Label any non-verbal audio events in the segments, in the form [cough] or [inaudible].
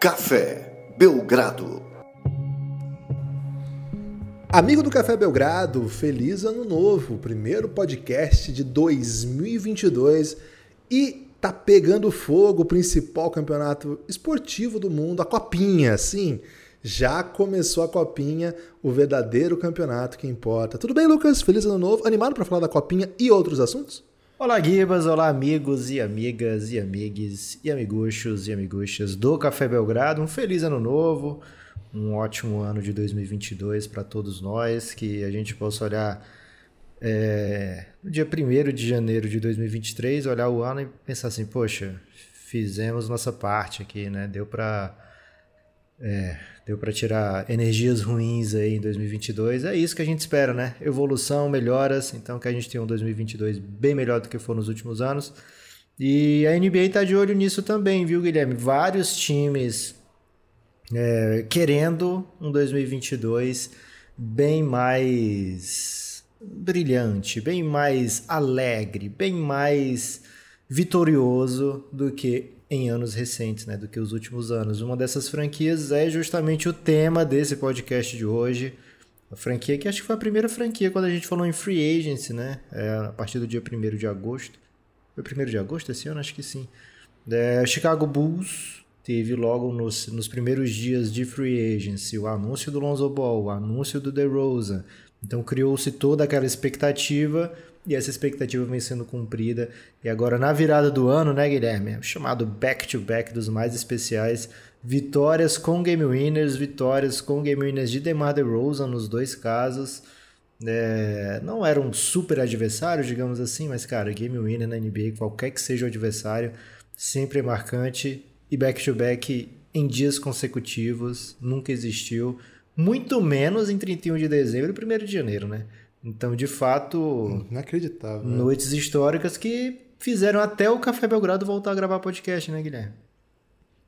Café Belgrado. Amigo do Café Belgrado, feliz ano novo, primeiro podcast de 2022 e tá pegando fogo o principal campeonato esportivo do mundo, a Copinha, sim. Já começou a Copinha, o verdadeiro campeonato que importa. Tudo bem, Lucas? Feliz ano novo. Animado para falar da Copinha e outros assuntos? Olá, Gibas, olá, amigos e amigas e amigues e amiguchos e amiguchas do Café Belgrado. Um feliz ano novo um ótimo ano de 2022 para todos nós, que a gente possa olhar é, no dia 1 de janeiro de 2023, olhar o ano e pensar assim, poxa, fizemos nossa parte aqui, né? Deu para é, deu para tirar energias ruins aí em 2022. É isso que a gente espera, né? Evolução, melhoras. Então que a gente tenha um 2022 bem melhor do que foi nos últimos anos. E a NBA está de olho nisso também, viu, Guilherme? Vários times é, querendo um 2022 bem mais brilhante, bem mais alegre, bem mais vitorioso do que em anos recentes, né, do que os últimos anos. Uma dessas franquias é justamente o tema desse podcast de hoje. A franquia que acho que foi a primeira franquia quando a gente falou em free agency, né? É, a partir do dia 1 de agosto. Foi 1 de agosto esse ano? Acho que sim. É, Chicago Bulls teve logo nos, nos primeiros dias de free agency o anúncio do Lonzo Ball, o anúncio do DeRozan. Então criou-se toda aquela expectativa e essa expectativa vem sendo cumprida. E agora na virada do ano, né, Guilherme? Chamado back-to-back -back dos mais especiais. Vitórias com game winners, vitórias com game winners de DeMar DeRozan nos dois casos. É, não era um super adversário, digamos assim, mas cara, game winner na NBA, qualquer que seja o adversário, sempre é marcante e back-to-back em dias consecutivos, nunca existiu. Muito menos em 31 de dezembro e 1 de janeiro, né? Então, de fato. Inacreditável. Noites históricas que fizeram até o Café Belgrado voltar a gravar podcast, né, Guilherme?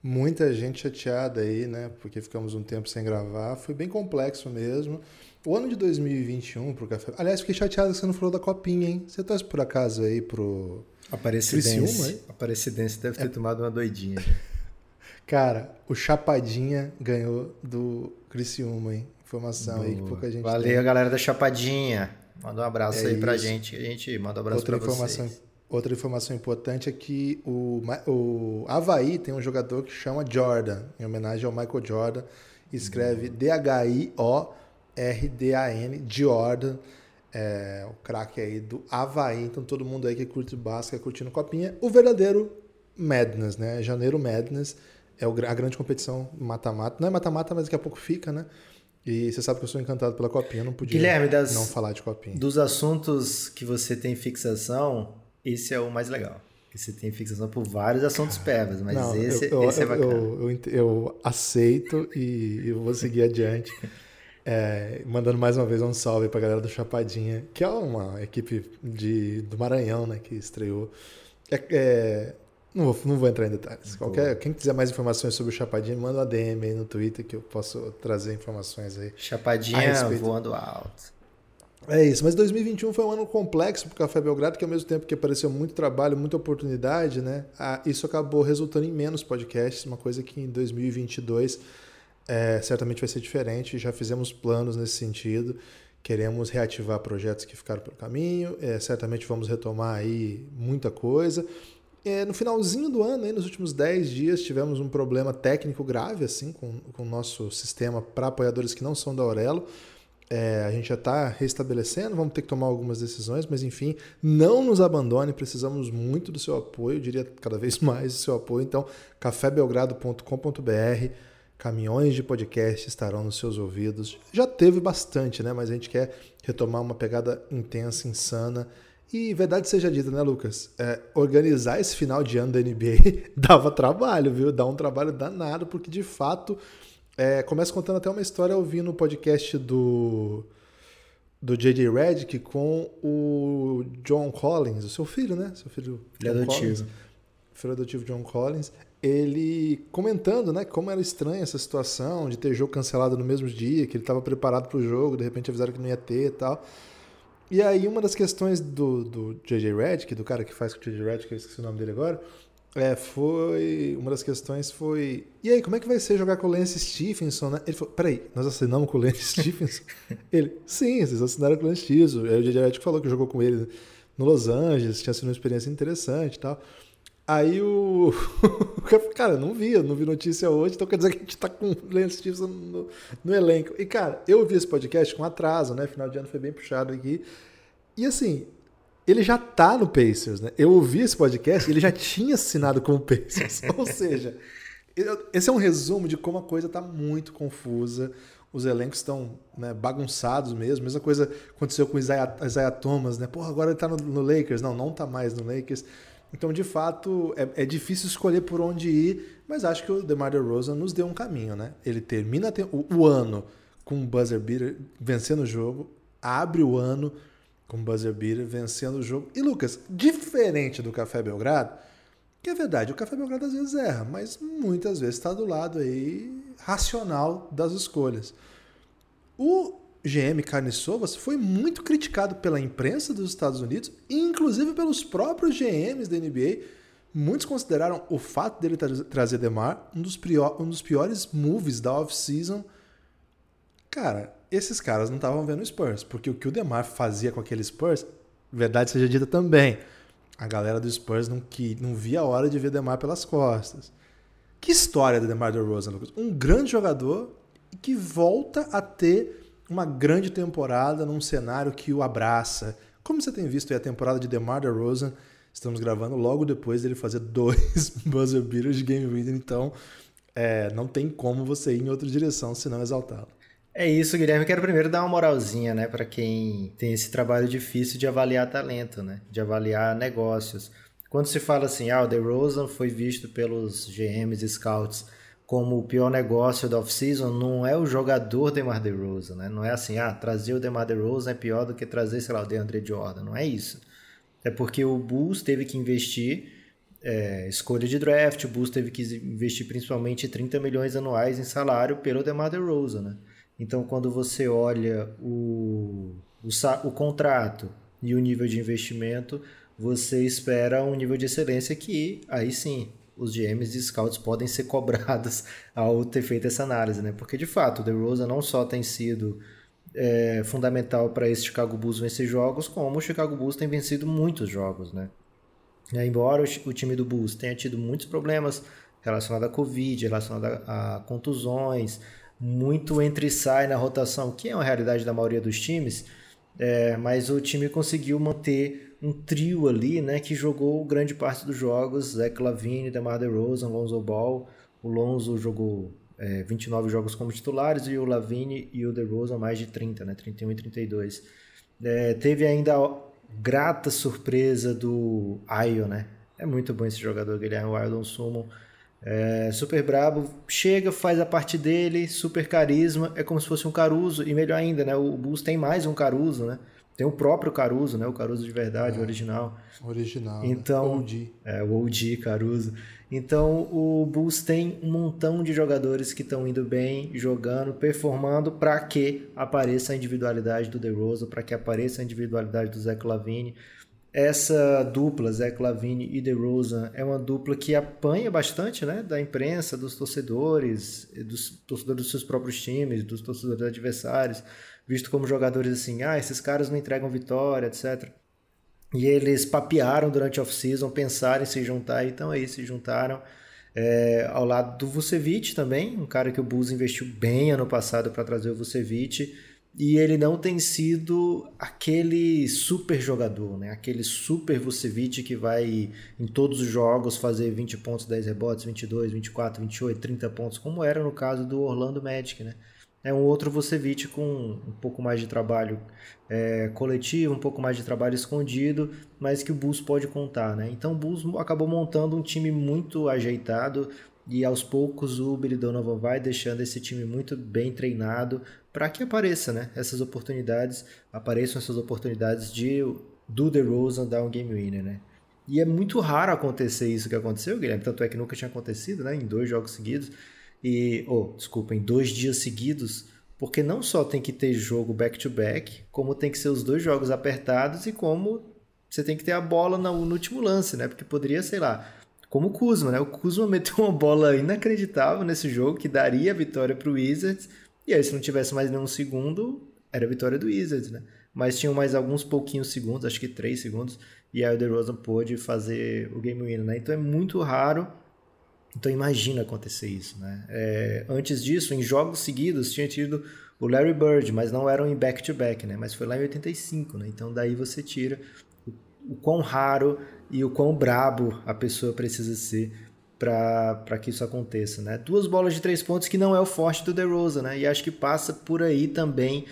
Muita gente chateada aí, né? Porque ficamos um tempo sem gravar. Foi bem complexo mesmo. O ano de 2021 pro Café. Aliás, fiquei chateado que você não falou da copinha, hein? Você torce por acaso aí pro. Aparecidense. Aparecidense deve ter é... tomado uma doidinha. [laughs] Cara, o Chapadinha ganhou do Criciúma, hein? Informação Boa. aí que pouca gente Valeu, tem. galera da Chapadinha. Manda um abraço é aí pra isso. gente. A gente manda um abraço informação, vocês. Outra informação importante é que o, o Havaí tem um jogador que chama Jordan, em homenagem ao Michael Jordan. Escreve D-H-I-O-R-D-A-N, Jordan. É, o craque aí do Havaí. Então todo mundo aí que curte basquete, curtindo copinha. O verdadeiro Madness, né? Janeiro Madness é a grande competição mata-mata. Não é mata-mata, mas daqui a pouco fica, né? E você sabe que eu sou encantado pela copinha, não podia Guilherme, das, não falar de copinha. Dos assuntos que você tem fixação, esse é o mais legal. Você tem fixação por vários assuntos pebas, mas não, esse, eu, esse eu, é bacana. Eu, eu, eu aceito e eu vou seguir adiante. [laughs] É, mandando mais uma vez um salve para a galera do Chapadinha, que é uma equipe de, do Maranhão, né, que estreou. É, é, não vou, não vou entrar em detalhes. Qualquer, quem quiser mais informações sobre o Chapadinha, manda uma DM aí no Twitter que eu posso trazer informações aí. Chapadinha voando alto. É isso, mas 2021 foi um ano complexo para o Café Belgrado, que ao mesmo tempo que apareceu muito trabalho, muita oportunidade, né? isso acabou resultando em menos podcasts, uma coisa que em 2022 é, certamente vai ser diferente. Já fizemos planos nesse sentido. Queremos reativar projetos que ficaram pelo caminho. É, certamente vamos retomar aí muita coisa. É, no finalzinho do ano, aí, nos últimos 10 dias, tivemos um problema técnico grave assim com, o nosso sistema para apoiadores que não são da Aurelo. É, a gente já está restabelecendo, vamos ter que tomar algumas decisões, mas enfim, não nos abandone, precisamos muito do seu apoio, eu diria cada vez [laughs] mais do seu apoio. Então, cafébelgrado.com.br, caminhões de podcast estarão nos seus ouvidos. Já teve bastante, né? Mas a gente quer retomar uma pegada intensa, insana e verdade seja dita, né, Lucas? É, organizar esse final de ano da NBA [laughs] dava trabalho, viu? Dá um trabalho danado, porque de fato. É, começa contando até uma história ouvindo o podcast do do J.J. Redick com o John Collins, o seu filho, né? Seu filho. Filho adotivo. Collins, filho adotivo John Collins. Ele comentando, né, como era estranha essa situação de ter jogo cancelado no mesmo dia, que ele estava preparado para o jogo, de repente avisaram que não ia ter e tal. E aí, uma das questões do, do J.J. Redick, do cara que faz com o J.J. Redick, eu esqueci o nome dele agora, É, foi. Uma das questões foi. E aí, como é que vai ser jogar com o Lance Stephenson, né? Ele falou: peraí, nós assinamos com o Lance Stephenson? [laughs] ele, sim, vocês assinaram com o Lance Stephenson. Aí o J.J. falou que jogou com ele no Los Angeles, tinha sido uma experiência interessante e tal. Aí o. [laughs] cara, não vi, eu não vi notícia hoje, então quer dizer que a gente tá com o Lance Stephenson no, no elenco. E, cara, eu vi esse podcast com atraso, né? Final de ano foi bem puxado aqui. E assim, ele já tá no Pacers, né? Eu ouvi esse podcast, ele já tinha assinado com o [laughs] Pacers. [laughs] Ou seja, esse é um resumo de como a coisa tá muito confusa. Os elencos estão né, bagunçados mesmo. Mesma coisa aconteceu com o Isaiah, Isaiah Thomas, né? Porra, agora ele tá no, no, Lakers. Não, não tá mais no Lakers. Então, de fato, é, é, difícil escolher por onde ir, mas acho que o DeMar DeRozan nos deu um caminho, né? Ele termina o, o ano com um buzzer beater, vencendo o jogo, abre o ano com buzzer beater, vencendo o jogo. E Lucas, diferente do Café Belgrado, que é verdade, o Café Belgrado às vezes erra, mas muitas vezes está do lado aí racional das escolhas. O GM Carniçovas foi muito criticado pela imprensa dos Estados Unidos inclusive pelos próprios GMs da NBA. Muitos consideraram o fato dele tra trazer Demar um dos, um dos piores moves da off-season. Cara, esses caras não estavam vendo o Spurs, porque o que o Demar fazia com aquele Spurs, verdade seja dita também, a galera do Spurs não, que, não via a hora de ver Demar pelas costas. Que história do Demar DeRozan, Lucas? Um grande jogador que volta a ter uma grande temporada num cenário que o abraça. Como você tem visto a temporada de DeMar DeRozan, estamos gravando logo depois dele fazer [laughs] dois buzzer beaters de game winner, então é, não tem como você ir em outra direção senão exaltá-lo. É isso, Guilherme. Quero primeiro dar uma moralzinha, né, para quem tem esse trabalho difícil de avaliar talento, né, de avaliar negócios. Quando se fala assim, ah, o DeRozan foi visto pelos GMs e scouts como o pior negócio da off-season, não é o jogador DeMar DeRozan, né? Não é assim, ah, trazer o DeMar DeRozan é pior do que trazer, sei lá, o DeAndre Jordan. Não é isso. É porque o Bulls teve que investir é, escolha de draft, o Bulls teve que investir principalmente 30 milhões anuais em salário pelo DeMar DeRozan, né? Então, quando você olha o, o, o contrato e o nível de investimento, você espera um nível de excelência que, aí sim, os GMs e scouts podem ser [laughs] cobrados ao ter feito essa análise, né? Porque, de fato, o DeRozan não só tem sido é, fundamental para esse Chicago Bulls vencer jogos, como o Chicago Bulls tem vencido muitos jogos, né? Embora o, o time do Bulls tenha tido muitos problemas relacionados à Covid, relacionados a, a contusões, muito entre e sai na rotação, que é uma realidade da maioria dos times, é, mas o time conseguiu manter um trio ali, né, que jogou grande parte dos jogos, Zach Lavine, DeMar DeRozan, Lonzo Ball, o Lonzo jogou é, 29 jogos como titulares e o Lavine e o DeRozan mais de 30, né, 31 e 32. É, teve ainda a grata surpresa do Ayo, né, é muito bom esse jogador, Guilherme Wildon Summon, é, super brabo, chega, faz a parte dele, super carisma, é como se fosse um Caruso, e melhor ainda, né? O Bulls tem mais um Caruso, né? Tem o próprio Caruso, né? O Caruso de verdade, é, o original. Original. Né? Então, né? OG. É, o OG Caruso. Então, o Bulls tem um montão de jogadores que estão indo bem, jogando, performando, para que apareça a individualidade do DeRozan, para que apareça a individualidade do Zach Lavine, essa dupla, Zé Clavini e DeRozan, é uma dupla que apanha bastante né, da imprensa, dos torcedores, dos torcedores dos seus próprios times, dos torcedores adversários, visto como jogadores assim, ah, esses caras não entregam vitória, etc. E eles papearam durante a off-season, pensaram em se juntar, então aí se juntaram. É, ao lado do Vucevic também, um cara que o Bulls investiu bem ano passado para trazer o Vucevic e ele não tem sido aquele super jogador, né? Aquele super Vucevic que vai em todos os jogos fazer 20 pontos, 10 rebotes, 22, 24, 28, 30 pontos, como era no caso do Orlando Magic, né? É um outro Vucevic com um pouco mais de trabalho é, coletivo, um pouco mais de trabalho escondido, mas que o Bulls pode contar, né? Então o Bulls acabou montando um time muito ajeitado, e aos poucos o Donovan vai deixando esse time muito bem treinado para que apareça, né? Essas oportunidades, apareçam essas oportunidades de do DeRozan dar um game winner, né? E é muito raro acontecer isso que aconteceu, Guilherme, tanto é que nunca tinha acontecido, né? Em dois jogos seguidos e, oh, desculpa, em dois dias seguidos, porque não só tem que ter jogo back to back, como tem que ser os dois jogos apertados e como você tem que ter a bola no, no último lance, né? Porque poderia, sei lá, como o Kuzma, né? O Kuzma [laughs] meteu uma bola inacreditável nesse jogo que daria a vitória para o Wizards. E aí, se não tivesse mais nenhum segundo, era a vitória do Wizards, né? Mas tinham mais alguns pouquinhos segundos, acho que três segundos, e aí o DeRozan pôde fazer o game winner, né? Então é muito raro. Então imagina acontecer isso, né? É, antes disso, em jogos seguidos, tinha tido o Larry Bird, mas não eram em back-to-back, -back, né? Mas foi lá em 85, né? Então daí você tira o, o quão raro e o quão brabo a pessoa precisa ser para que isso aconteça, né? Duas bolas de três pontos que não é o forte do DeRozan, né? E acho que passa por aí também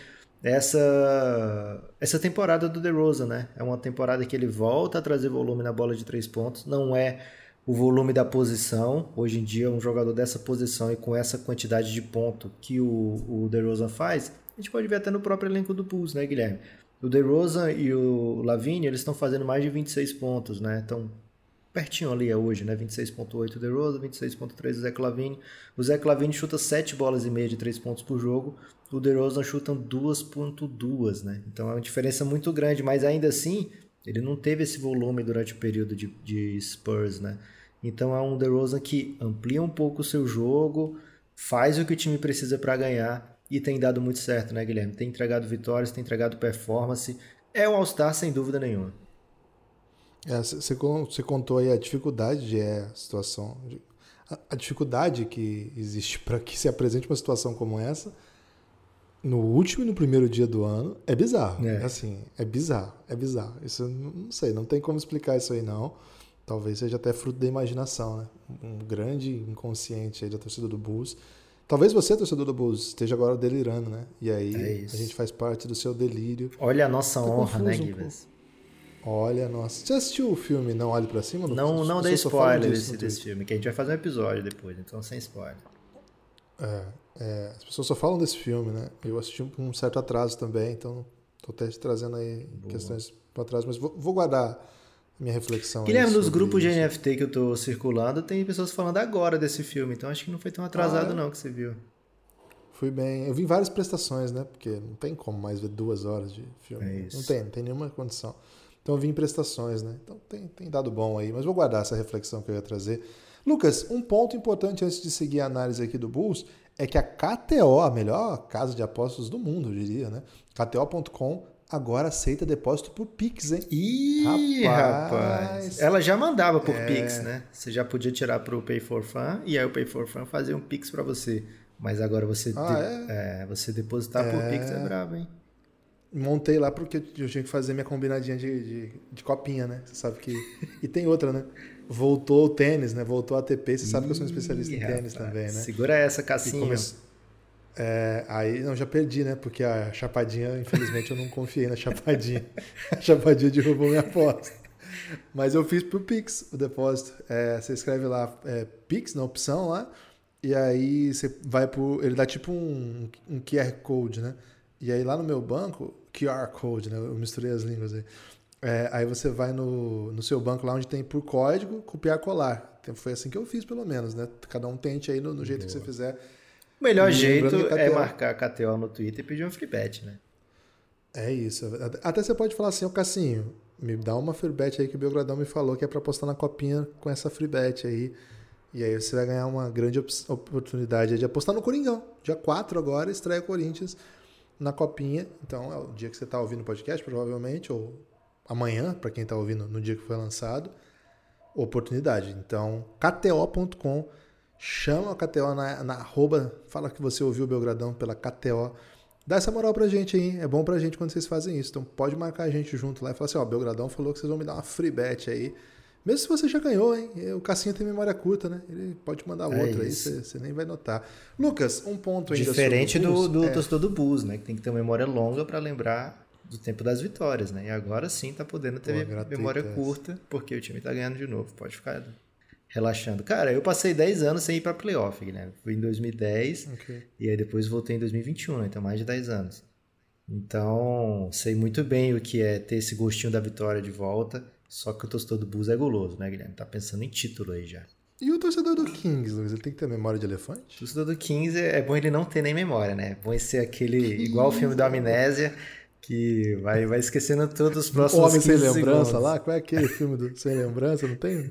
essa essa temporada do DeRozan, né? É uma temporada que ele volta a trazer volume na bola de três pontos, não é o volume da posição. Hoje em dia, um jogador dessa posição e com essa quantidade de ponto que o, o DeRozan faz, a gente pode ver até no próprio elenco do Bulls, né, Guilherme? O DeRozan e o Lavigne, eles estão fazendo mais de 26 pontos, né? Então, pertinho ali é hoje, né? 26.8 o DeRozan, 26.3 o Zé Lavine. O Zé Lavine chuta 7 bolas e meia de 3 pontos por jogo o DeRozan chutam 2.2, né? Então é uma diferença muito grande, mas ainda assim ele não teve esse volume durante o período de, de Spurs, né? Então é um DeRozan que amplia um pouco o seu jogo, faz o que o time precisa para ganhar e tem dado muito certo, né, Guilherme? Tem entregado vitórias, tem entregado performance. É o All-Star sem dúvida nenhuma. Você é, contou aí a dificuldade de é, a situação, a, a dificuldade que existe para que se apresente uma situação como essa no último e no primeiro dia do ano é bizarro. É. Assim, é bizarro, é bizarro. Isso não sei, não tem como explicar isso aí não. Talvez seja até fruto da imaginação, né? Um grande inconsciente aí da torcida do Bulls. Talvez você, torcedor do Bulls, esteja agora delirando, né? E aí é a gente faz parte do seu delírio. Olha a nossa tá honra, né, Gibbs? Um Olha, nossa. Você assistiu o filme Não Olhe Pra Cima? Não, não dê spoiler desse, desse filme, que a gente vai fazer um episódio depois, então sem spoiler. É, é, as pessoas só falam desse filme, né? Eu assisti com um certo atraso também, então estou até trazendo aí Boa. questões para trás, mas vou, vou, guardar minha reflexão. Guilherme, nos grupos isso. de NFT que eu estou circulando, tem pessoas falando agora desse filme, então acho que não foi tão atrasado ah, é? não que você viu. Fui bem. Eu vi várias prestações, né? Porque não tem como mais ver duas horas de filme. É não tem, não tem nenhuma condição. Então eu vi em prestações, né? Então tem, tem dado bom aí, mas vou guardar essa reflexão que eu ia trazer. Lucas, um ponto importante antes de seguir a análise aqui do Bulls é que a KTO, a melhor casa de apostas do mundo, eu diria, né? KTO.com agora aceita depósito por Pix, hein? Ih, rapaz. rapaz. Ela já mandava por é... Pix, né? Você já podia tirar para o Pay for Fun e aí o Pay for Fun fazia um Pix para você. Mas agora você, ah, de... é? É, você depositar por Pix é, é brabo, hein? Montei lá porque eu tinha que fazer minha combinadinha de, de, de copinha, né? Você sabe que. E tem outra, né? voltou o tênis, né? Voltou a ATP. Você sabe que eu sou um especialista em tênis também, né? Segura essa, Cassinho. Come... É, aí, não, já perdi, né? Porque a chapadinha, infelizmente, eu não confiei na chapadinha. [laughs] a chapadinha derrubou minha aposta. Mas eu fiz pro Pix o depósito. É, você escreve lá é, Pix na opção lá, e aí você vai pro. Ele dá tipo um, um QR Code, né? E aí lá no meu banco, QR Code, né? Eu misturei as línguas aí. É, aí você vai no, no seu banco lá onde tem por código, copiar colar. Então, foi assim que eu fiz, pelo menos, né? Cada um tente aí no, no jeito Boa. que você fizer. O melhor jeito é marcar a KTO no Twitter e pedir um free bet, né? É isso. Até você pode falar assim, ô Cassinho, me dá uma free bet aí que o Belgradão me falou que é para postar na copinha com essa free bet aí. E aí você vai ganhar uma grande oportunidade de apostar no Coringão. Dia 4 agora, estreia Corinthians na copinha. Então é o dia que você está ouvindo o podcast, provavelmente, ou amanhã, para quem está ouvindo no dia que foi lançado, oportunidade. Então, KTO.com, chama a KTO na, na arroba, fala que você ouviu o Belgradão pela KTO. Dá essa moral pra gente aí, é bom pra gente quando vocês fazem isso. Então pode marcar a gente junto lá e falar assim, ó, Belgradão falou que vocês vão me dar uma free bet aí. Mesmo se você já ganhou, hein? O Cassinho tem memória curta, né? Ele pode mandar é outra aí, você, nem vai notar. Lucas, um ponto ainda Diferente do, do é... torcedor do Bus, né? Que tem que ter uma memória longa para lembrar do tempo das vitórias, né? E agora sim tá podendo ter Pô, memória curta, porque o time tá ganhando de novo. Pode ficar relaxando. Cara, eu passei 10 anos sem ir pra playoff, né? Fui em 2010 okay. e aí depois voltei em 2021, né? Então mais de 10 anos. Então, sei muito bem o que é ter esse gostinho da vitória de volta. Só que o torcedor do Bulls é guloso, né, Guilherme? Tá pensando em título aí já. E o torcedor do Kings, Luiz, ele tem que ter memória de elefante? O torcedor do Kings é, é bom ele não ter nem memória, né? É bom ele ser aquele, igual o filme da Amnésia, que vai, vai esquecendo todos os próximos O Homem Sem Lembrança segundos. lá? Qual é aquele filme do Sem Lembrança? Não tem?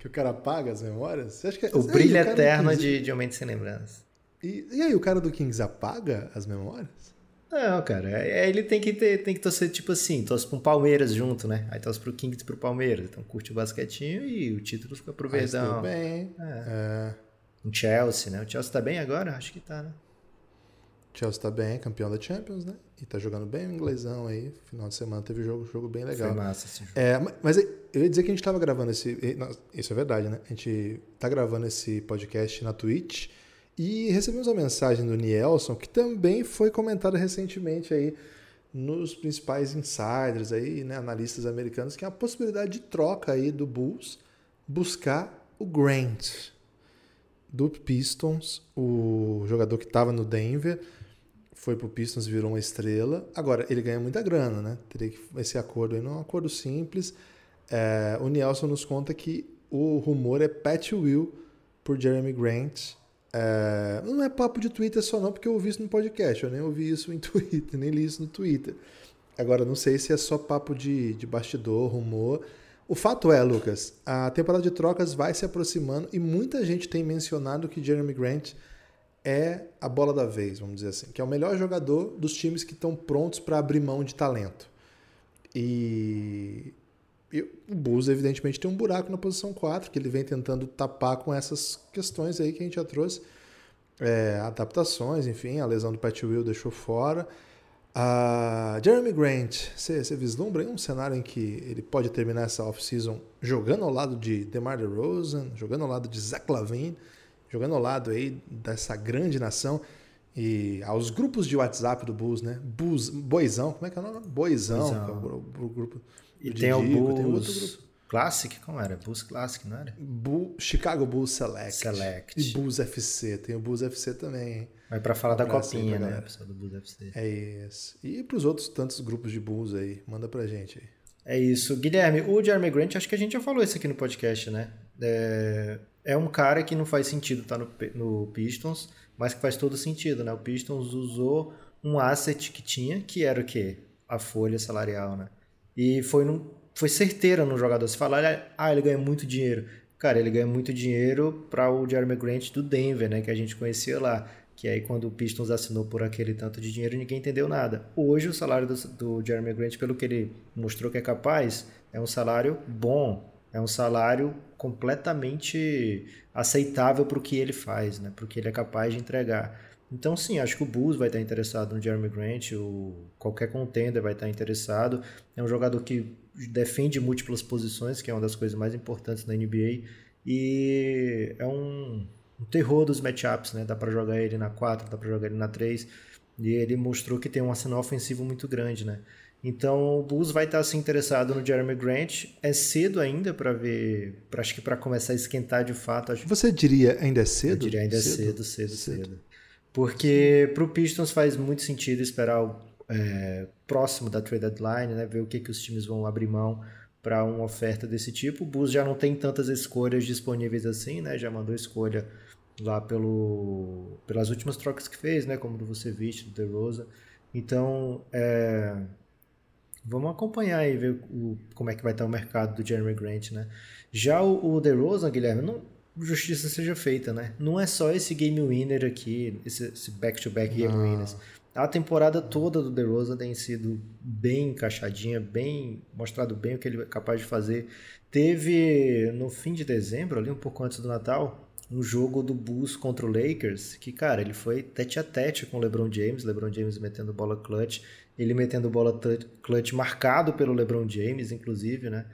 Que o cara apaga as memórias? Você acha que, o brilho eterno de, de Homem Sem Lembrança. E, e aí, o cara do Kings apaga as memórias? Não, cara, é, é, ele tem que ter, tem que torcer tipo assim, torce pro Palmeiras junto, né? Aí torce pro Kings e pro Palmeiras. Então curte o basquetinho e o título fica pro Verdão. Tudo bem. É. é. Um Chelsea, né? O Chelsea tá bem agora? Acho que tá, né? Chelsea tá bem, campeão da Champions, né? E tá jogando bem o inglesão aí. Final de semana teve jogo, jogo bem legal. Foi massa esse jogo. É, mas eu ia dizer que a gente tava gravando esse. Isso é verdade, né? A gente tá gravando esse podcast na Twitch e recebemos a mensagem do Nielson, que também foi comentada recentemente aí nos principais insiders aí, né, analistas americanos, que é a possibilidade de troca aí do Bulls buscar o Grant do Pistons, o jogador que estava no Denver foi pro Pistons, virou uma estrela. Agora, ele ganha muita grana, né? Teria que esse acordo aí não é um acordo simples. É, o Nielson nos conta que o rumor é Pat Will por Jeremy Grant. É, não é papo de Twitter só não, porque eu ouvi isso no podcast. Eu nem ouvi isso em [laughs] Twitter, nem li isso no Twitter. Agora, não sei se é só papo de, de bastidor, rumor. O fato é, Lucas, a temporada de trocas vai se aproximando e muita gente tem mencionado que Jeremy Grant é a bola da vez, vamos dizer assim, que é o melhor jogador dos times que estão prontos para abrir mão de talento. E, e, o Bulls, evidentemente, tem um buraco na posição 4, que ele vem tentando tapar com essas questões aí que a gente já trouxe. É, adaptações, enfim, a lesão do Pat Will deixou fora. Uh, Jeremy Grant, você vislumbra um cenário em que ele pode terminar essa off-season jogando ao lado de DeMar DeRozan, jogando ao lado de Zach Lavine, jogando ao lado aí dessa grande nação e aos grupos de WhatsApp do Bulls, né? Bulls, Boizão, como é que é o nome? Boizão, Boizão. É o, grupo. E tem o Bulls tem outro grupo. Classic, como era? Bulls Classic, não era? Chicago Bulls Select. Select. E Bulls FC, tem o Bulls FC também, hein? Vai para falar da copinha, né? Do Bulls FC. É isso. E para os outros tantos grupos de Bulls aí, manda pra gente aí. É isso. Guilherme, o Jeremy Grant, acho que a gente já falou isso aqui no podcast, né? É, é um cara que não faz sentido estar tá no, no Pistons, mas que faz todo sentido, né? O Pistons usou um asset que tinha, que era o quê? A folha salarial, né? E foi, num, foi certeira no jogador. Se falar, ah, ele ganha muito dinheiro. Cara, ele ganha muito dinheiro para o Jeremy Grant do Denver, né? Que a gente conhecia lá. Que aí quando o Pistons assinou por aquele tanto de dinheiro, ninguém entendeu nada. Hoje o salário do, do Jeremy Grant, pelo que ele mostrou que é capaz, é um salário bom, é um salário completamente aceitável para o que ele faz, né? para o que ele é capaz de entregar. Então, sim, acho que o Bulls vai estar interessado no Jeremy Grant, o, qualquer contender vai estar interessado. É um jogador que defende múltiplas posições, que é uma das coisas mais importantes na NBA. E é um, um terror dos matchups, né? Dá para jogar ele na 4, dá para jogar ele na 3. E ele mostrou que tem um arsenal ofensivo muito grande, né? Então o Bulls vai estar se interessado no Jeremy Grant. É cedo ainda para ver, pra, acho que para começar a esquentar de fato. Acho... Você diria ainda é cedo? Eu diria ainda é cedo, cedo, cedo. cedo. cedo. Porque para o Pistons faz muito sentido esperar o, é, próximo da trade deadline, né, ver o que, que os times vão abrir mão para uma oferta desse tipo. O Bulls já não tem tantas escolhas disponíveis assim, né? Já mandou escolha lá pelo, pelas últimas trocas que fez, né? Como do Vucevic, do DeRozan. Então, é, Vamos acompanhar e ver o, como é que vai estar o mercado do Jeremy Grant, né? Já o, o DeRozan, Guilherme, não, justiça seja feita, né? Não é só esse game winner aqui, esse back-to-back -back game winners. A temporada toda do DeRozan tem sido bem encaixadinha, bem mostrado bem o que ele é capaz de fazer. Teve no fim de dezembro, ali um pouco antes do Natal, um jogo do Bulls contra o Lakers, que, cara, ele foi tete a tete com o LeBron James, LeBron James metendo bola clutch, ele metendo bola clutch marcado pelo LeBron James, inclusive, né?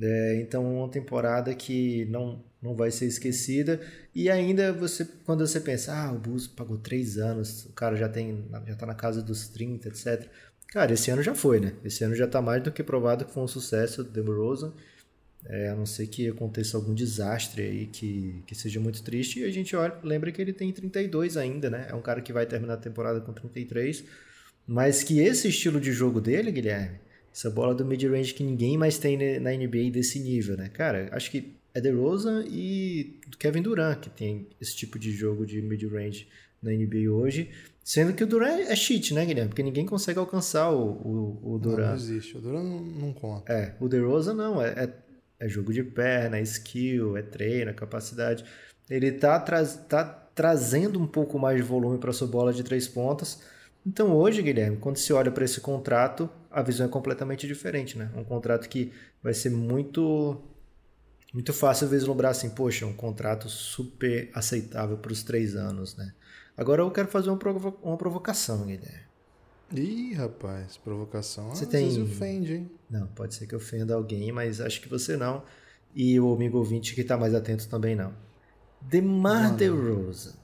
É, então, uma temporada que não, não vai ser esquecida. E ainda, você quando você pensa, ah, o Bulls pagou três anos, o cara já tem já tá na casa dos 30, etc. Cara, esse ano já foi, né? Esse ano já tá mais do que provado que foi um sucesso do DeRozan. É, a não ser que aconteça algum desastre aí que, que seja muito triste. E a gente olha, lembra que ele tem 32 ainda, né? É um cara que vai terminar a temporada com 33 mas que esse estilo de jogo dele, Guilherme, essa bola do mid-range que ninguém mais tem na NBA desse nível, né? Cara, acho que é DeRozan e Kevin Durant que tem esse tipo de jogo de mid-range na NBA hoje. Sendo que o Durant é cheat, né, Guilherme? Porque ninguém consegue alcançar o, o, o Durant. Não, não existe, o Durant não, não, conta. É, o DeRozan não, é, é É jogo de perna, é skill, é treino, é capacidade. Ele tá, tra tá trazendo um pouco mais de volume para sua bola de três pontas. Então hoje, Guilherme, quando se olha para esse contrato, a visão é completamente diferente, né? Um contrato que vai ser muito muito fácil vislumbrar assim, poxa, um contrato super aceitável para os três anos, né? Agora eu quero fazer uma, provo uma provocação, Guilherme. Ih, rapaz, provocação. Você Às tem... vezes ofende, hein? Não, pode ser que ofenda alguém, mas acho que você não. E o amigo ouvinte que está mais atento também não. DeMar DeRozan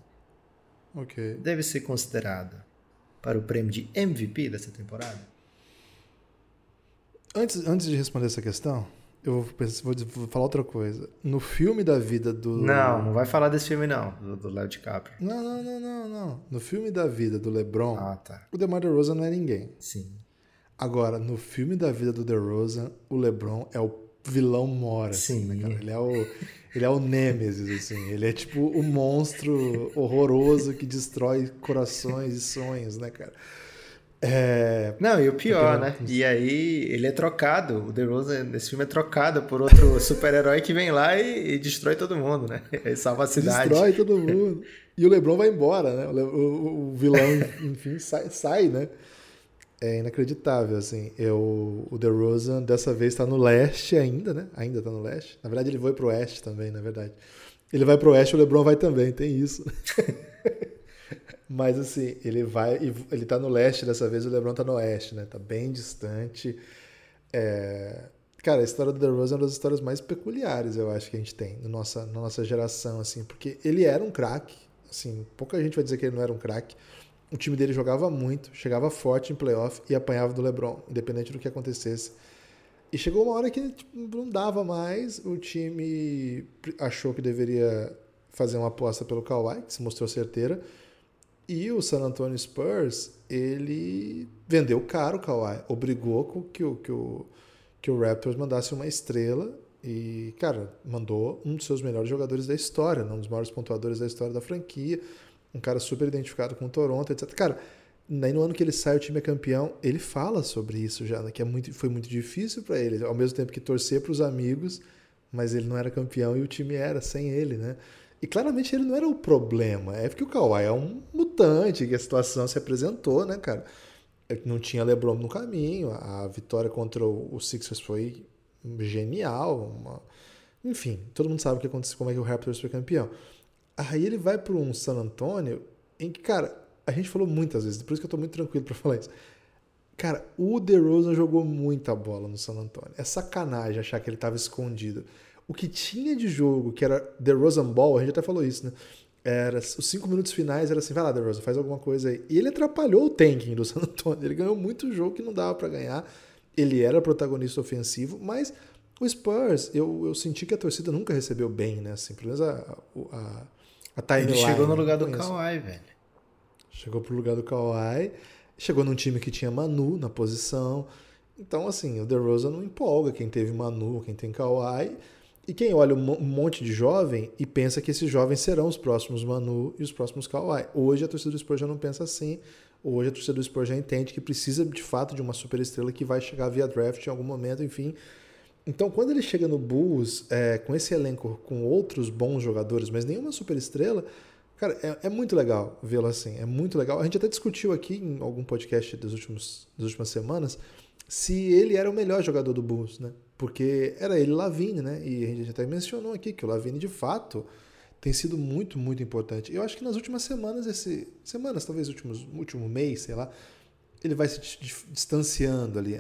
Ok. deve ser considerado para o prêmio de MVP dessa temporada? Antes, antes de responder essa questão, eu vou, vou falar outra coisa. No filme da vida do. Não, não vai falar desse filme não, do, do Léo DiCaprio. Não, não, não, não, não. No filme da vida do LeBron, Ah, tá. o DeMar DeRozan não é ninguém. Sim. Agora, no filme da vida do DeRozan, o LeBron é o vilão mora. assim, Sim. né, cara? Ele é o ele é o Nêmesis, assim. Ele é tipo o monstro horroroso que destrói corações e sonhos, né, cara? É, Não, e o pior, né? E aí ele é trocado, o DeRozan nesse filme é trocado por outro [laughs] super-herói que vem lá e, e destrói todo mundo, né? Ele [laughs] salva a cidade. destrói todo [laughs] mundo. E o LeBron vai embora, né? O, o- o vilão, enfim, sai, sai, né? É inacreditável, assim. Eu, o DeRozan dessa vez está no leste ainda, né? Ainda está no leste. Na verdade, ele foi pro oeste também, na verdade. Ele vai pro oeste, o LeBron vai também, tem isso. Mas assim, ele vai ele tá no leste dessa vez, o LeBron tá no oeste, né? Tá bem distante. É, Cara, a história do DeRozan é uma das histórias mais peculiares, eu acho que a gente tem na nossa, na nossa geração, assim, porque ele era um craque, assim, pouca gente vai dizer que ele não era um craque. O time dele jogava muito, chegava forte em playoff e apanhava do LeBron, independente do que acontecesse. E chegou uma hora que tipo, não dava mais, o time achou que deveria fazer uma aposta pelo Kawhi, que se mostrou certeira, e o San Antonio Spurs, ele vendeu caro o Kawhi, obrigou que o, que o, que o Raptors mandasse uma estrela e, cara, mandou um dos seus melhores jogadores da história, né? um dos maiores pontuadores da história da franquia, um cara super identificado com o Toronto, etc. Cara, Daí no ano que ele sai, o time é campeão, ele fala sobre isso já, né? que é muito, foi muito difícil para ele, ao mesmo tempo que torcer para os amigos, mas ele não era campeão e o time era sem ele, né? E claramente ele não era o problema, é porque o Kawhi é um mutante, que a situação se apresentou, né, cara? Não tinha LeBron no caminho, a vitória contra o Sixers foi genial, uma... enfim, todo mundo sabe o que aconteceu, como é que o Raptors foi campeão. Aí ele vai para um San Antonio em que, cara, a gente falou muitas vezes, por isso que eu tô muito tranquilo para falar isso. Cara, o DeRozan jogou muita bola no San Antonio. É sacanagem achar que ele estava escondido. O que tinha de jogo, que era DeRozan Ball, a gente até falou isso, né? Era, os cinco minutos finais era assim, vai lá, DeRozan, faz alguma coisa aí. E ele atrapalhou o tanking do [laughs] San Antonio. Ele ganhou muito jogo que não dava para ganhar. Ele era protagonista ofensivo, mas o Spurs, eu, eu senti que a torcida nunca recebeu bem, né? Assim, pelo menos a, a, a timeline. Ele chegou no lugar do. Kawhi, velho. Chegou pro lugar do Kawhi, chegou num time que tinha Manu na posição. Então, assim, o DeRozan não empolga quem teve Manu, quem tem Kawhi. E quem olha um monte de jovem e pensa que esses jovens serão os próximos Manu e os próximos Kawhi. Hoje a torcida do Spurs já não pensa assim. Hoje a torcida do Spurs já entende que precisa de fato de uma superestrela que vai chegar via draft em algum momento, enfim. Então, quando ele chega no Bulls é, com esse elenco, com outros bons jogadores, mas nenhuma superestrela, Cara, é, é muito legal vê-lo assim. É muito legal. A gente até discutiu aqui em algum podcast dos últimos, das últimas semanas se ele era o melhor jogador do Bulls, né? Porque era ele Lavine, né? E a gente até mencionou aqui que o Lavine, de fato, tem sido muito, muito importante. Eu acho que nas últimas semanas, esse semanas, talvez últimos, último mês, sei lá, ele vai se distanciando ali.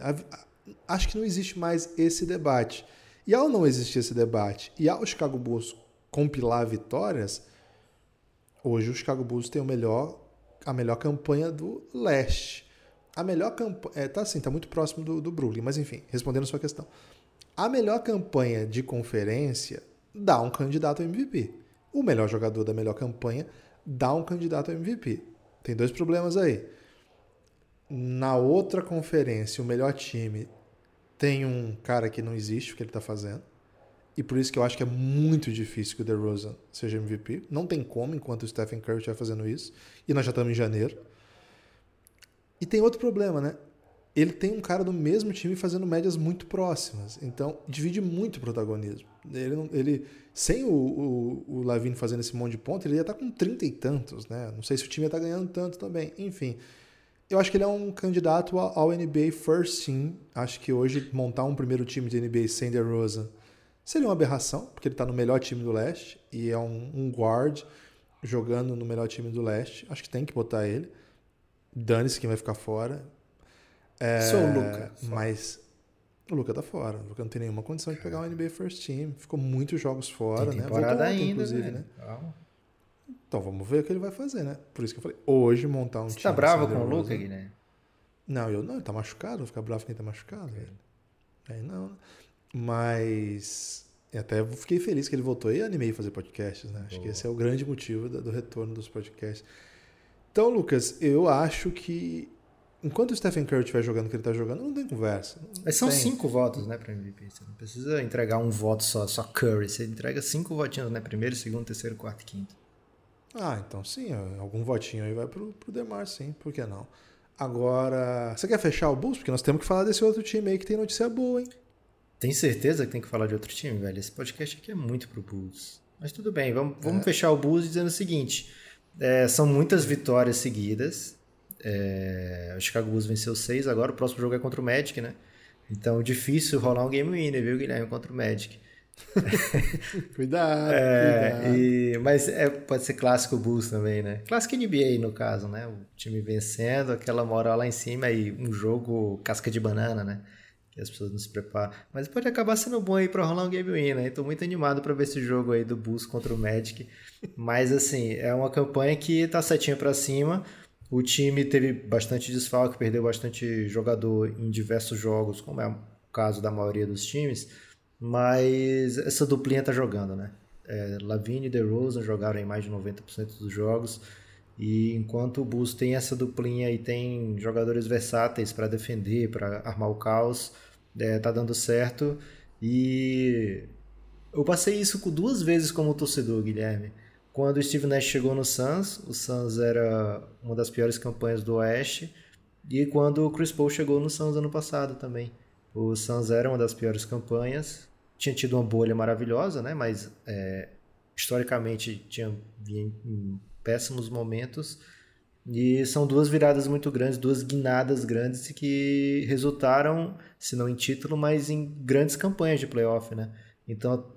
Acho que não existe mais esse debate. E ao não existir esse debate e ao Chicago Bulls compilar vitórias, Hoje o Chicago Bulls tem o melhor, a melhor campanha do leste. A melhor campanha. É, tá assim, tá muito próximo do, do Brooklyn, mas enfim, respondendo a sua questão. A melhor campanha de conferência dá um candidato a MVP. O melhor jogador da melhor campanha dá um candidato a MVP. Tem dois problemas aí. Na outra conferência, o melhor time tem um cara que não existe o que ele tá fazendo. E por isso que eu acho que é muito difícil que o DeRozan seja MVP. Não tem como enquanto o Stephen Curry estiver fazendo isso. E nós já estamos em janeiro. E tem outro problema, né? Ele tem um cara do mesmo time fazendo médias muito próximas. Então, divide muito o protagonismo. Ele, ele sem o, o, o Lavine fazendo esse monte de pontos, ele ia estar tá com 30 e tantos, né? Não sei se o time ia estar tá ganhando tanto também. Enfim, eu acho que ele é um candidato ao NBA First Team. Acho que hoje montar um primeiro time de NBA sem DeRozan seria uma aberração, porque ele está no melhor time do leste e é um, um guard jogando no melhor time do leste. Acho que tem que botar ele. Dane-se quem vai ficar fora. É, Sou o Luca. Mas o Luca tá fora. O Luca não tem nenhuma condição de pegar o NBA First Team. Ficou muitos jogos fora, tem né? Ontem, ainda, inclusive, né? Então vamos ver o que ele vai fazer, né? Por isso que eu falei, hoje montar um Você time. Você tá bravo com o Luca, Guilherme? Não, eu não, ele tá machucado, vou ficar bravo quem tá machucado, velho. Aí não, né? Mas até fiquei feliz que ele voltou e animei a fazer podcasts, né? Acho Boa. que esse é o grande motivo do retorno dos podcasts. Então, Lucas, eu acho que enquanto o Stephen Curry estiver jogando o que ele está jogando, não tem conversa. Não Mas são tem. cinco votos, né, para MVP. Você não precisa entregar um voto só, só Curry. Você entrega cinco votinhos, né? Primeiro, segundo, terceiro, quarto e quinto. Ah, então sim, algum votinho aí vai pro, pro Demar, sim, por que não? Agora, você quer fechar o Bulls? Porque nós temos que falar desse outro time aí que tem notícia boa, hein? Tem certeza que tem que falar de outro time, velho? Esse podcast aqui é muito pro Bulls. Mas tudo bem, vamos, vamos é. fechar o Bulls dizendo o seguinte: é, são muitas vitórias seguidas. É, o Chicago Bulls venceu seis, agora o próximo jogo é contra o Magic, né? Então difícil rolar um game winner, viu, Guilherme, contra o Magic. [laughs] cuidado, é, cuidado. E, mas é, pode ser clássico Bulls também, né? Clássico NBA, no caso, né? O time vencendo, aquela moral lá em cima e um jogo casca de banana, né? Que as pessoas não se preparam. Mas pode acabar sendo bom aí pra rolar um game win, né? Tô muito animado para ver esse jogo aí do Bulls contra o Magic. Mas, assim, é uma campanha que tá setinha para cima. O time teve bastante desfalque, perdeu bastante jogador em diversos jogos, como é o caso da maioria dos times. Mas essa duplinha tá jogando, né? É, Lavigne e DeRozan jogaram em mais de 90% dos jogos. E enquanto o Bulls tem essa duplinha e tem jogadores versáteis para defender, para armar o caos, é, tá dando certo. E eu passei isso duas vezes como torcedor, Guilherme. Quando o Steve Nash chegou no Suns, o Suns era uma das piores campanhas do Oeste. E quando o Chris Paul chegou no Suns ano passado também. O Suns era uma das piores campanhas. Tinha tido uma bolha maravilhosa, né? Mas é, historicamente tinha vinha em péssimos momentos. E são duas viradas muito grandes, duas guinadas grandes que resultaram, se não em título, mas em grandes campanhas de playoff, né? Então,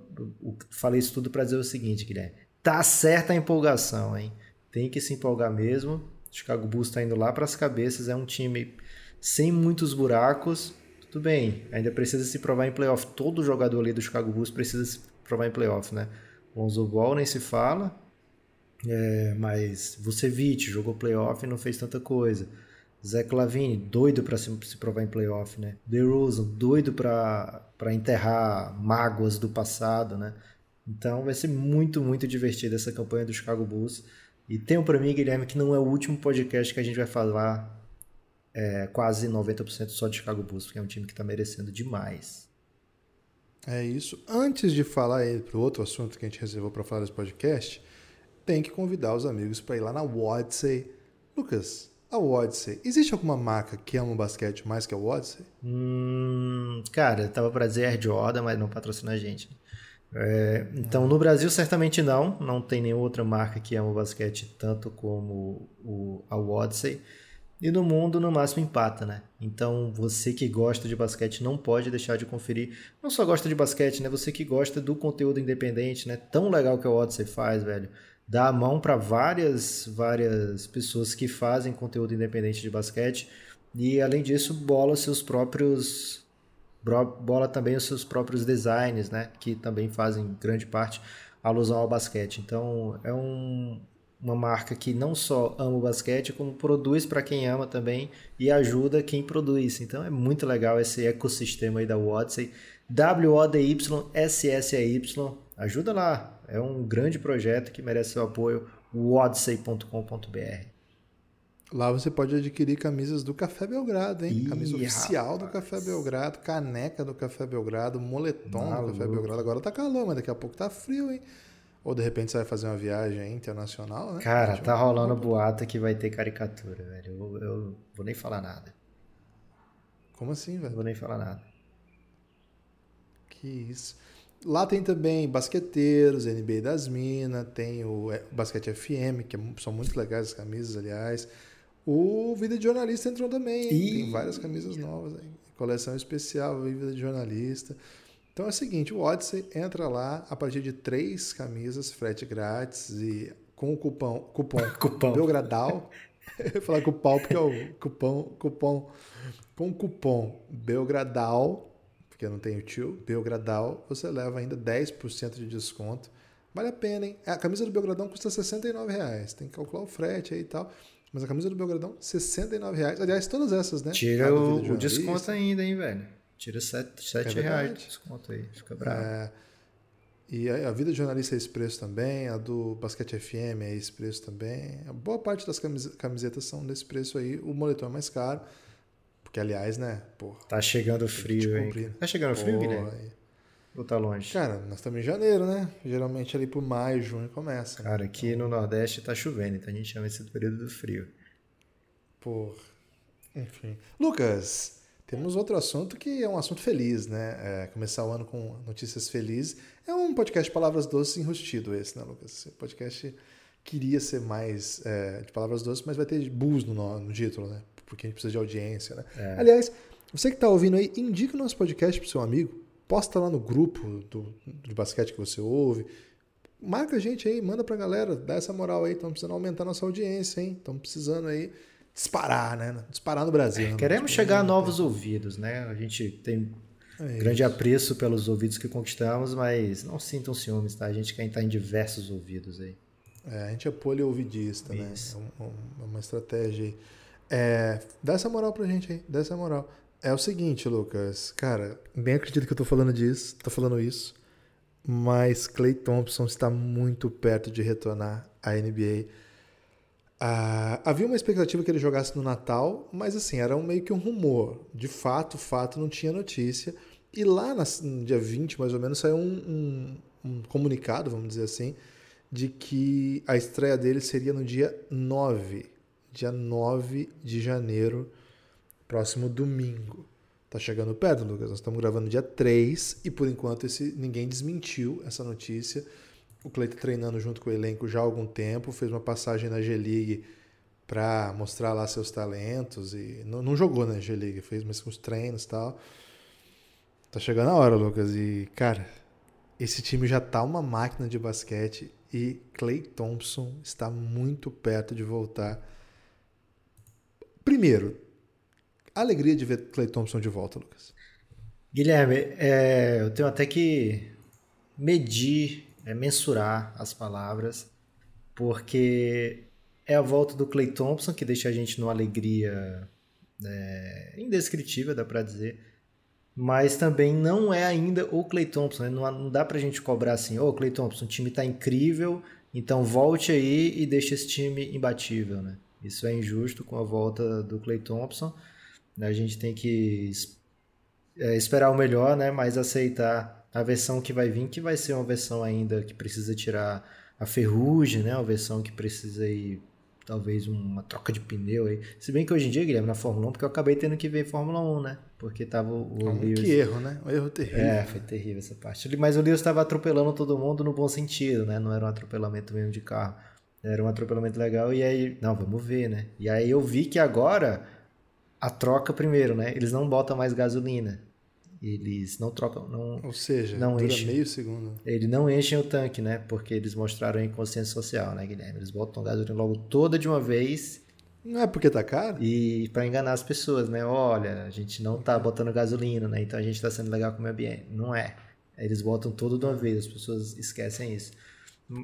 falei isso tudo para dizer o seguinte, Guilherme. Tá certa a empolgação, hein? Tem que se empolgar mesmo. O Chicago Bulls está indo lá para as cabeças. É um time sem muitos buracos, tudo bem, ainda precisa se provar em playoff. Todo jogador ali do Chicago Bulls precisa se provar em playoff, né? Lonzo Ball nem se fala, é, mas Vucevic jogou playoff e não fez tanta coisa. Zach Lavine, doido para se, se, provar em playoff, né? DeRozan, doido para enterrar mágoas do passado, né? Então vai ser muito, muito divertida essa campanha do Chicago Bulls. E um para mim, Guilherme, que não é o último podcast que a gente vai falar é, quase 90% só de Chicago Bulls, porque é um time que está merecendo demais. É isso. Antes de falar para o outro assunto que a gente reservou para falar desse podcast, tem que convidar os amigos para ir lá na Wodsey. Lucas, a Wodsey, existe alguma marca que ama o basquete mais que a Wodsey? Hum, cara, tava para dizer Air Jordan, mas não patrocina a gente. É, então, no Brasil, certamente não. Não tem nenhuma outra marca que ama o basquete tanto como o, a Wodsey. E no mundo, no máximo, empata, né? Então, você que gosta de basquete não pode deixar de conferir. Não só gosta de basquete, né? Você que gosta do conteúdo independente, né? Tão legal que o Odyssey faz, velho. Dá a mão para várias, várias pessoas que fazem conteúdo independente de basquete. E, além disso, bola seus próprios... Bola também os seus próprios designs, né? Que também fazem grande parte alusão ao basquete. Então, é um, uma marca que não só ama o basquete, como produz para quem ama também e ajuda quem produz. Então é muito legal esse ecossistema aí da Wodsey. W-O-D-Y-S-S-E-Y. Ajuda lá. É um grande projeto que merece seu apoio. wodsey.com.br Lá você pode adquirir camisas do Café Belgrado, hein? Ih, Camisa oficial rapaz. do Café Belgrado, caneca do Café Belgrado, moletom Maluco. do Café Belgrado. Agora tá calor, mas daqui a pouco tá frio, hein? Ou de repente você vai fazer uma viagem internacional, né? Cara, tá rolando boato que vai ter caricatura, velho. Eu, eu vou nem falar nada. Como assim, Não velho? vou nem falar nada. Que isso. Lá tem também basqueteiros, NBA das Minas, tem o é, Basquete FM, que é são muito legais as camisas, aliás. O Vida de Jornalista entrou também, tem várias camisas novas aí. Coleção especial, Vida de Jornalista. Então é o seguinte, o Odyssey entra lá a partir de três camisas, frete grátis e com o cupom, cupom, [laughs] Cupom. Belgradal. [laughs] Eu ia falar cupom porque é o cupom, cupom. Com o cupom Belgradal, porque não tem o tio, Belgradal, você leva ainda 10% de desconto. Vale a pena, hein? A camisa do Belgradão custa 69 reais. Tem que calcular o frete aí e tal. Mas a camisa do Belgradão, 69 reais. Aliás, todas essas, né? Tira o, de o desconto ainda, hein, velho? Tira 7, sete É reais de desconto aí. Fica bravo. É, e a, a vida de jornalista é esse preço também, a do Basquete FM é esse preço também. A boa parte das camise- camisetas são nesse preço aí. O moletom é mais caro, porque aliás, né, porra. Tá chegando frio, hein? Tá chegando frio, Guilherme? Ou tá longe? Cara, nós estamos em janeiro, né? Geralmente ali por maio, junho começa. né? Cara, aqui no Nordeste tá chovendo, então a gente chama esse período do frio. Porra. Enfim. Lucas, temos outro assunto que é um assunto feliz, né? É, começar o ano com notícias felizes. É um podcast de palavras doces enrustido esse, né, Lucas? Esse podcast queria ser mais é, de palavras doces, mas vai ter bus no, no- título, né? Porque a gente precisa de audiência, né? Aliás, você que está ouvindo aí, indica o nosso podcast pro seu amigo. Posta lá no grupo do, do basquete que você ouve. Marca a gente aí, manda pra galera, dá essa moral aí. Estamos precisando aumentar nossa audiência, hein? Estamos precisando aí disparar, né? Disparar no Brasil. né? Queremos chegar a novos ouvidos, né? A gente tem é grande apreço pelos ouvidos que conquistamos, mas não sintam ciúmes, tá? A gente quer estar em diversos ouvidos aí. É, a gente é poliovidista, né? Isso. É, é uma estratégia aí. É, dá essa moral pra gente aí, dá essa moral. É o seguinte, Lucas, cara, bem acredito que eu tô falando disso, tô falando isso, mas Clay Thompson está muito perto de retornar à NBA. Ah, havia uma expectativa que ele jogasse no Natal, mas assim, era um, meio que um rumor. De fato, fato, não tinha notícia. E lá nas- no dia 20, mais ou menos, saiu um, um- um comunicado, vamos dizer assim, de que a estreia dele seria no dia 9. Dia 9 de janeiro, próximo domingo. Tá chegando perto, Lucas. Nós estamos gravando dia 3 e por enquanto esse, ninguém desmentiu essa notícia. O tá treinando junto com o elenco já há algum tempo, fez uma passagem na G-League para mostrar lá seus talentos e não, não jogou na G-League, fez mas uns treinos e tal. Tá chegando a hora, Lucas, e cara, esse time já tá uma máquina de basquete e Clay Thompson está muito perto de voltar. Primeiro, alegria de ver Clay Thompson de volta, Lucas. Guilherme, é, eu tenho até que medir, é, mensurar as palavras, porque é a volta do Clay Thompson que deixa a gente numa alegria é, indescritível, dá pra dizer. Mas também não é ainda o Clay Thompson, né? não, não dá pra gente cobrar assim, ô Clay Thompson, o time tá incrível, então volte aí e deixe esse time imbatível, né? Isso é injusto com a volta do Clay Thompson. A gente tem que é, esperar o melhor, né? Mas aceitar a versão que vai vir, que vai ser uma versão ainda que precisa tirar a ferrugem, né? Uma versão que precisa aí, talvez uma troca de pneu aí. Se bem que hoje em dia, Guilherme, na Fórmula 1, porque eu acabei tendo que ver Fórmula 1, né? Porque tava o, o Um, Lewis... que erro, né? Um erro terrível. É, foi terrível essa parte. Mas o Lewis estava atropelando todo mundo no bom sentido, né? Não era um atropelamento mesmo de carro. Era um atropelamento legal e aí, não, vamos ver, né? E aí eu vi que agora a troca primeiro, né? Eles não botam mais gasolina. Eles não trocam, não, Ou seja, Não dura enche. meio segundo. eles não enchem o tanque, né? Porque eles mostraram a inconsciência social, né, Guilherme? Eles botam gasolina logo toda de uma vez Não é porque tá caro? e para enganar as pessoas, né? Olha, a gente não tá botando gasolina, né? Então a gente tá sendo legal com o meio ambiente. Não é. Eles botam tudo de uma vez, as pessoas esquecem isso.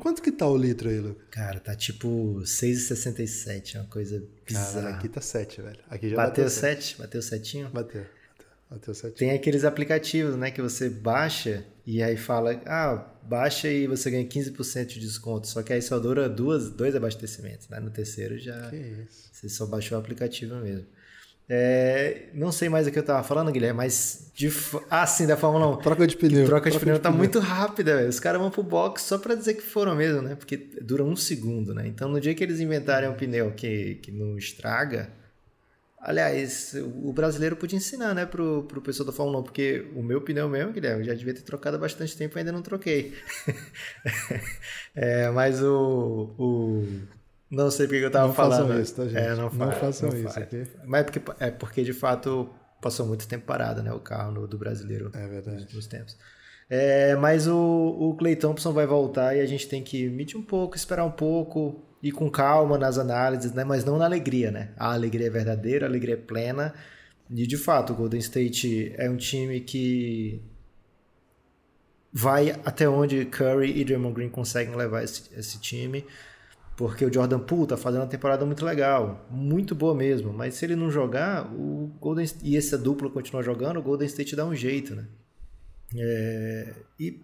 Quanto que tá o litro aí, Lucas? Cara, tá tipo 6,67, é uma coisa Cara, bizarra. aqui tá 7, velho. Aqui já bateu bateu 7? Bateu setinho? Bateu. Bateu, bateu 7. Tem aqueles aplicativos, né, que você baixa e aí fala, ah, baixa e você ganha 15% de desconto. Só que aí só dura duas, dois abastecimentos, né? No terceiro já Que isso. você só baixou o aplicativo mesmo. É, não sei mais o que eu tava falando, Guilherme, mas de, ah, sim, da Fórmula 1. Troca de pneu. Troca de pneu tá muito rápida, velho. Os caras vão pro box só pra dizer que foram mesmo, né? Porque dura um segundo, né? Então no dia que eles inventarem um pneu que, que não estraga, Aliás, o brasileiro podia ensinar, né, pro, pro pessoal da Fórmula 1, porque o meu pneu mesmo, Guilherme, já devia ter trocado há bastante tempo e ainda não troquei. [laughs] é, mas o, o. Não sei porque eu tava não falando. Façam isso, tá, gente? É, não, não fa façam não isso, fa ok? Mas é porque, é porque de fato passou muito tempo parado, né? O carro no, do brasileiro É verdade. nos últimos tempos. É, mas o, o Clay Thompson vai voltar e a gente tem que medir um pouco, esperar um pouco, ir com calma nas análises, né? Mas não na alegria, né? A alegria é verdadeira, a alegria é plena. E de fato, o Golden State é um time que vai até onde Curry e Draymond Green conseguem levar esse, esse time. Porque o Jordan Poole tá fazendo uma temporada muito legal, muito boa mesmo. Mas se ele não jogar, o Golden e essa dupla continuar jogando, o Golden State dá um jeito, né? É, e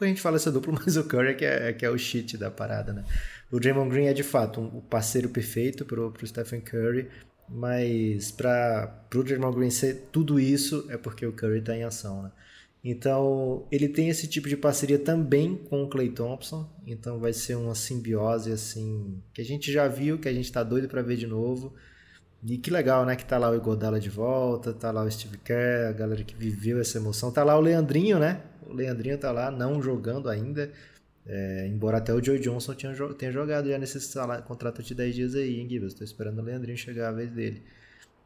a gente fala essa dupla, [laughs] mas o Curry é que é, é que é o shit da parada, né? O Draymond Green é de fato um, o parceiro perfeito pro, pro Stephen Curry, mas para pro Draymond Green ser tudo isso é porque o Curry tá em ação, né? Então, ele tem esse tipo de parceria também com o Clay Thompson, então vai ser uma simbiose assim, que a gente já viu, que a gente tá doido para ver de novo. E que legal, né? Que tá lá o Igodala de volta, tá lá o Steve Kerr, a galera que viveu essa emoção. Tá lá o Leandrinho, né? O Leandrinho tá lá, não jogando ainda. É, embora até o Joe Johnson tenha, jogado já nesse contrato de 10 dias aí, hein, Gibbs? Tô esperando o Leandrinho chegar a vez dele.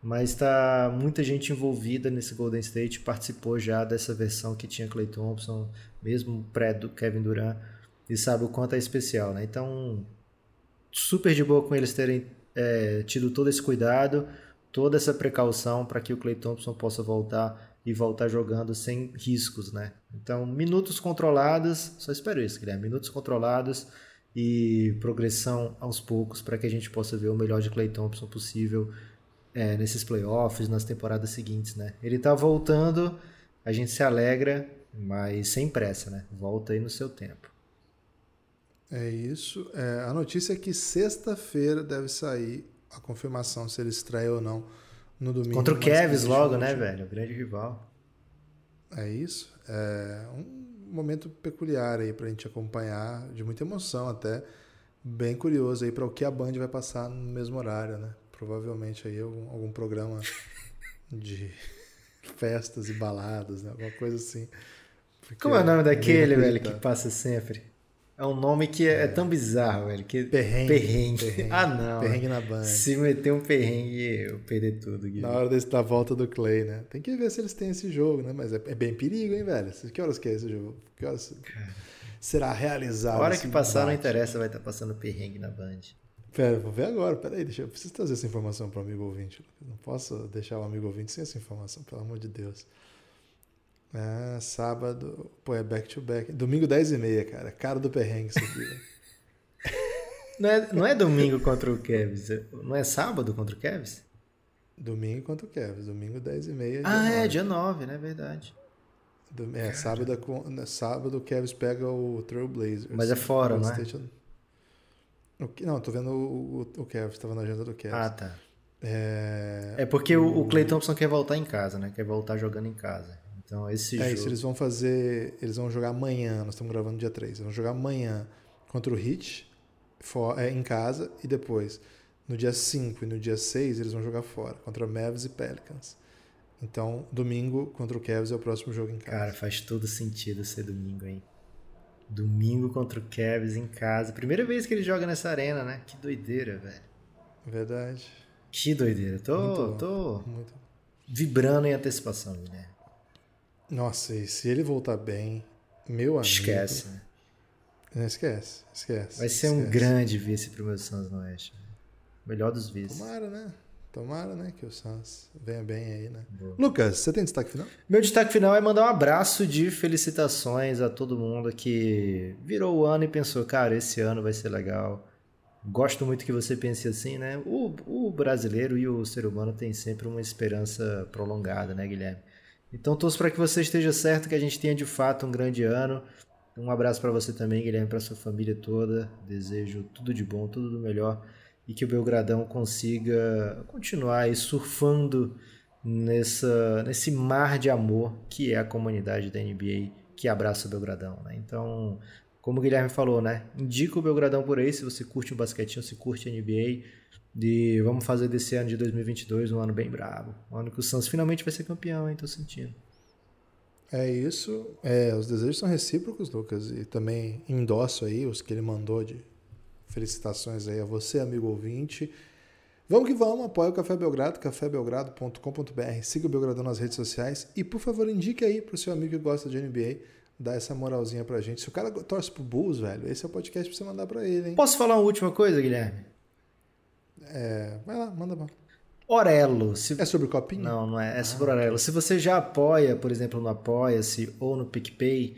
Mas tá muita gente envolvida nesse Golden State, participou já dessa versão que tinha Clay Thompson, mesmo pré do Kevin Durant, e sabe o quanto é especial, né? Então, super de boa com eles terem é, tido todo esse cuidado, toda essa precaução para que o Clay Thompson possa voltar e voltar jogando sem riscos, né? Então, minutos controlados, só espero isso, Guilherme, minutos controlados e progressão aos poucos para que a gente possa ver o melhor de Clay Thompson possível é, nesses playoffs, nas temporadas seguintes, né? Ele tá voltando, a gente se alegra, mas sem pressa, né? Volta aí no seu tempo. É isso. É, a notícia é que sexta-feira deve sair a confirmação se ele estreia ou não no domingo. Contra o Kevs logo, né, velho? O grande rival. É isso. É um momento peculiar aí pra gente acompanhar, de muita emoção até. Bem curioso aí para o que a Band vai passar no mesmo horário, né? Provavelmente aí algum, algum programa de festas e baladas, né? Alguma coisa assim. Porque Como é o nome daquele, velho, que passa sempre? É um nome que é, é tão bizarro, velho. Que... Perrengue. Perrengue. Perrengue. Ah, não. Perrengue na Band. Se meter um perrengue, eu perder tudo, Guilherme. Na hora desse, da volta do Clay, né? Tem que ver se eles têm esse jogo, né? Mas é, é bem perigo, hein, velho? Que horas que é esse jogo? Que horas será realizado? A hora que passar não interessa, vai estar passando perrengue na Band. Pera, vou ver agora. Pera aí, deixa, eu preciso trazer essa informação para o amigo ouvinte. Não posso deixar o amigo ouvinte sem essa informação, pelo amor de Deus. É, sábado. Pô, é back to back. Domingo 10 e meia, cara. Cara do perrengue isso aqui. [laughs] Não é, não é domingo contra o Kevs, não é sábado contra o Kevs? Domingo contra o Kevs. Domingo 10 e meia. Ah, é, dia 9, né? Verdade. É, sábado, é né, sábado o Kevs pega o Trailblazers. Mas é fora, é? State- O que- não, tô vendo o, o, o Kevs, tava na agenda do Kevs. Ah, tá. É, É porque o, o Clay Thompson quer voltar em casa, né? Quer voltar jogando em casa. Então esse é jogo. isso, eles vão fazer. Eles vão jogar amanhã, nós estamos gravando dia 3. Eles vão jogar amanhã contra o Heat for, é, em casa e depois, no dia 5 e no dia 6, eles vão jogar fora, contra Mavs e Pelicans. Então, domingo contra o Cavs é o próximo jogo em casa. Cara, faz todo sentido ser domingo, hein? Domingo contra o Cavs em casa. Primeira vez que ele joga nessa arena, né? Que doideira, velho. Verdade. Que doideira. Tô, Muito bom. tô Muito. vibrando em antecipação, né? Nossa, e se ele voltar bem, meu amigo. Esquece, né? Não, esquece, esquece. Vai ser um esquece. grande vice pro meu Suns no Oeste. Melhor dos vices. Tomara, né? Tomara, né, que o Suns venha bem aí, né? Boa. Lucas, você tem destaque final? Meu destaque final é mandar um abraço de felicitações a todo mundo que virou o ano e pensou, cara, esse ano vai ser legal. Gosto muito que você pense assim, né? O, o brasileiro e o ser humano tem sempre uma esperança prolongada, né, Guilherme? Então torço para que você esteja certo, que a gente tenha de fato um grande ano. Um abraço para você também, Guilherme, para sua família toda. Desejo tudo de bom, tudo do melhor e que o Belgradão consiga continuar aí surfando nessa, nesse mar de amor que é a comunidade da NBA que abraça o Belgradão. Né? Então, como o Guilherme falou, né? indica o Belgradão por aí se você curte o basquetinho, se curte a NBA. de vamos fazer desse ano de 2022 um ano bem brabo. Um ano que o Santos finalmente vai ser campeão, hein? Tô sentindo. É isso. É, os desejos são recíprocos, Lucas, e também endosso aí os que ele mandou de felicitações aí a você, amigo ouvinte. Vamos que vamos, apoia o Café Belgrado, cafébelgrado.com.br, siga o Belgradão nas redes sociais e, por favor, indique aí pro seu amigo que gosta de NBA, dá essa moralzinha pra gente. Se o cara torce pro Bulls, velho, esse é o podcast pra você mandar pra ele, hein? Posso falar uma última coisa, Guilherme? É, vai lá, manda bom. Orelo. Se... É sobre copinho? Não, não é. É sobre ah, Orelo. Se você já apoia, por exemplo, no Apoia-se ou no PicPay,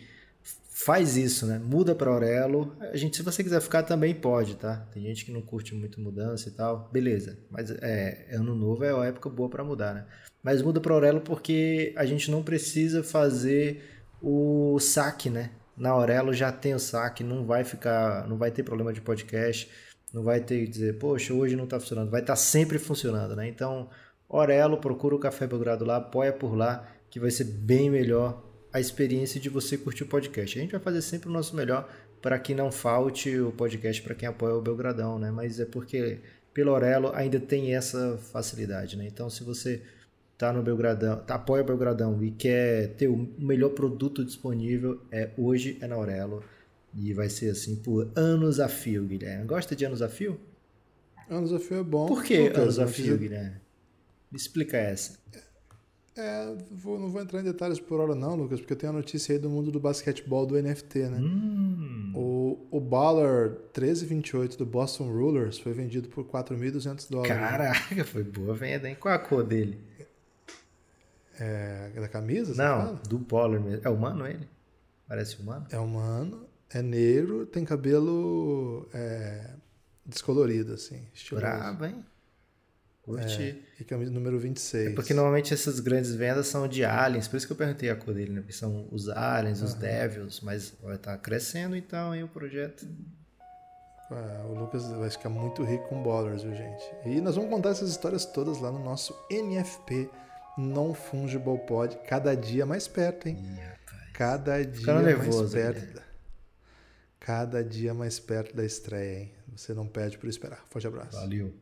faz isso, né? Muda para Aurelo. A gente, se você quiser ficar, também pode, tá? Tem gente que não curte muito mudança e tal. Beleza. Mas é, ano novo é uma época boa para mudar, né? Mas muda para Aurelo porque a gente não precisa fazer o saque, né? Na Aurelo já tem o saque, não vai ficar, não vai ter problema de podcast, não vai ter que dizer, poxa, hoje não está funcionando, vai estar tá sempre funcionando, né? Então, Aurelo, procura o Café Belgrado lá, apoia por lá, que vai ser bem melhor a experiência de você curtir o podcast. A gente vai fazer sempre o nosso melhor para que não falte o podcast para quem apoia o Belgradão, né? Mas é porque pelo Orelo ainda tem essa facilidade, né? Então, se você tá no Belgradão, tá, apoia o Belgradão e quer ter o melhor produto disponível, é hoje é na Orelo e vai ser assim por anos a fio, Guilherme. Gosta de anos a fio? Anos a fio é bom. Por que anos a fio, Guilherme? Me explica essa. É, vou, não vou entrar em detalhes por hora não, Lucas, porque eu tenho a notícia aí do mundo do basquetebol do NFT, né? Hum. O, o Baller 1328 do Boston Rulers foi vendido por 4.200 dólares. Caraca, foi boa venda, hein? Qual a cor dele? É, da camisa? Não, do Baller mesmo. É humano ele? Parece humano? É humano, é negro, tem cabelo é, descolorido, assim. Estiloso. Brabo, hein? Curti. É, e camisa número 26. É porque normalmente essas grandes vendas são de aliens, por isso que eu perguntei a cor dele, né? Porque são os aliens, os devils, mas vai estar tá crescendo então aí o projeto. É, o Lucas vai ficar muito rico com ballers, viu, gente? E nós vamos contar essas histórias todas lá no nosso NFP Non Fungible Pod, cada dia mais perto, hein? Cada dia mais perto. Né? Cada dia mais perto da estreia, hein? Você não perde por esperar. Forte abraço. Valeu.